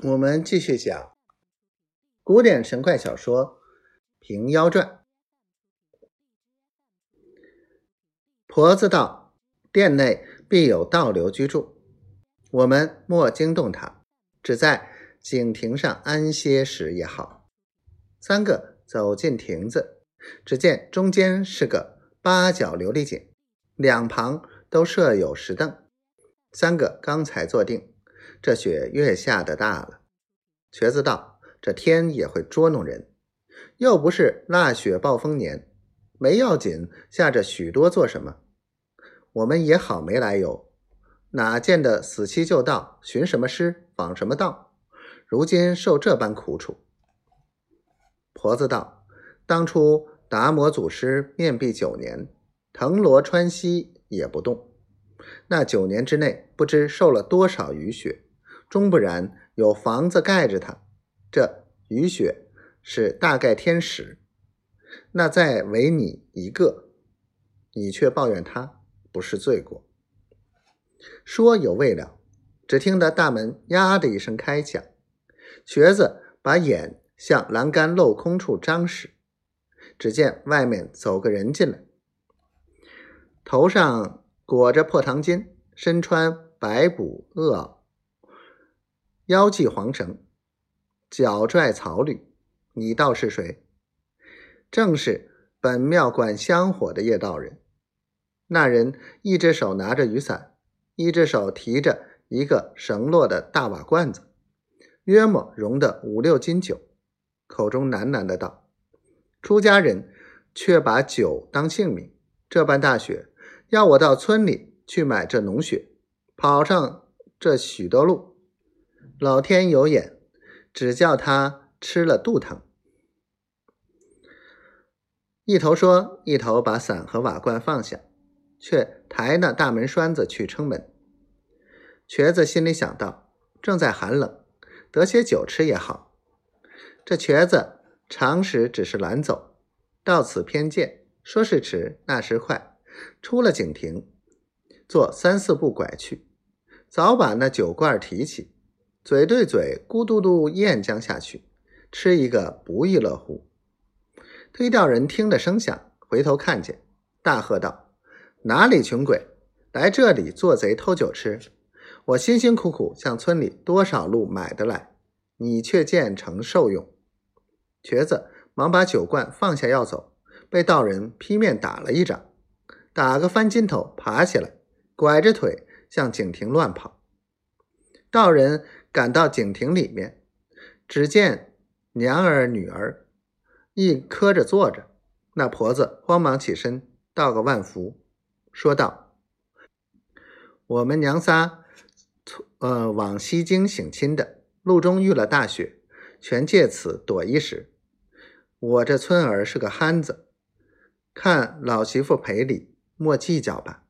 我们继续讲古典神怪小说《平妖传》。婆子道：“殿内必有道流居住，我们莫惊动他，只在井亭上安歇时也好。”三个走进亭子，只见中间是个八角琉璃井，两旁都设有石凳。三个刚才坐定。这雪越下的大了，瘸子道：“这天也会捉弄人，又不是腊雪暴风年，没要紧，下着许多做什么？我们也好没来由，哪见得死期就到，寻什么诗，访什么道，如今受这般苦楚。”婆子道：“当初达摩祖师面壁九年，藤萝穿膝也不动，那九年之内，不知受了多少雨雪。”终不然，有房子盖着它。这雨雪是大概天使，那再唯你一个，你却抱怨他不是罪过。说有未了，只听得大门呀的一声开响，瘸子把眼向栏杆镂空处张时，只见外面走个人进来，头上裹着破唐巾，身穿白补恶袄。腰系黄绳，脚拽草履，你道是谁？正是本庙管香火的叶道人。那人一只手拿着雨伞，一只手提着一个绳落的大瓦罐子，约莫容得五六斤酒，口中喃喃的道：“出家人却把酒当性命，这般大雪，要我到村里去买这浓雪，跑上这许多路。”老天有眼，只叫他吃了肚疼。一头说，一头把伞和瓦罐放下，却抬那大门栓子去撑门。瘸子心里想到：正在寒冷，得些酒吃也好。这瘸子常时只是懒走，到此偏见，说是迟，那时快，出了井亭，做三四步拐去，早把那酒罐提起。嘴对嘴，咕嘟嘟咽将下去，吃一个不亦乐乎。推掉人听得声响，回头看见，大喝道：“哪里穷鬼，来这里做贼偷酒吃？我辛辛苦苦向村里多少路买的来，你却见成受用。”瘸子忙把酒罐放下要走，被道人劈面打了一掌，打个翻筋头，爬起来，拐着腿向井亭乱跑。道人。赶到井亭里面，只见娘儿女儿一磕着坐着。那婆子慌忙起身，道个万福，说道：“我们娘仨呃往西京省亲的，路中遇了大雪，全借此躲一时。我这村儿是个憨子，看老媳妇赔礼，莫计较吧。”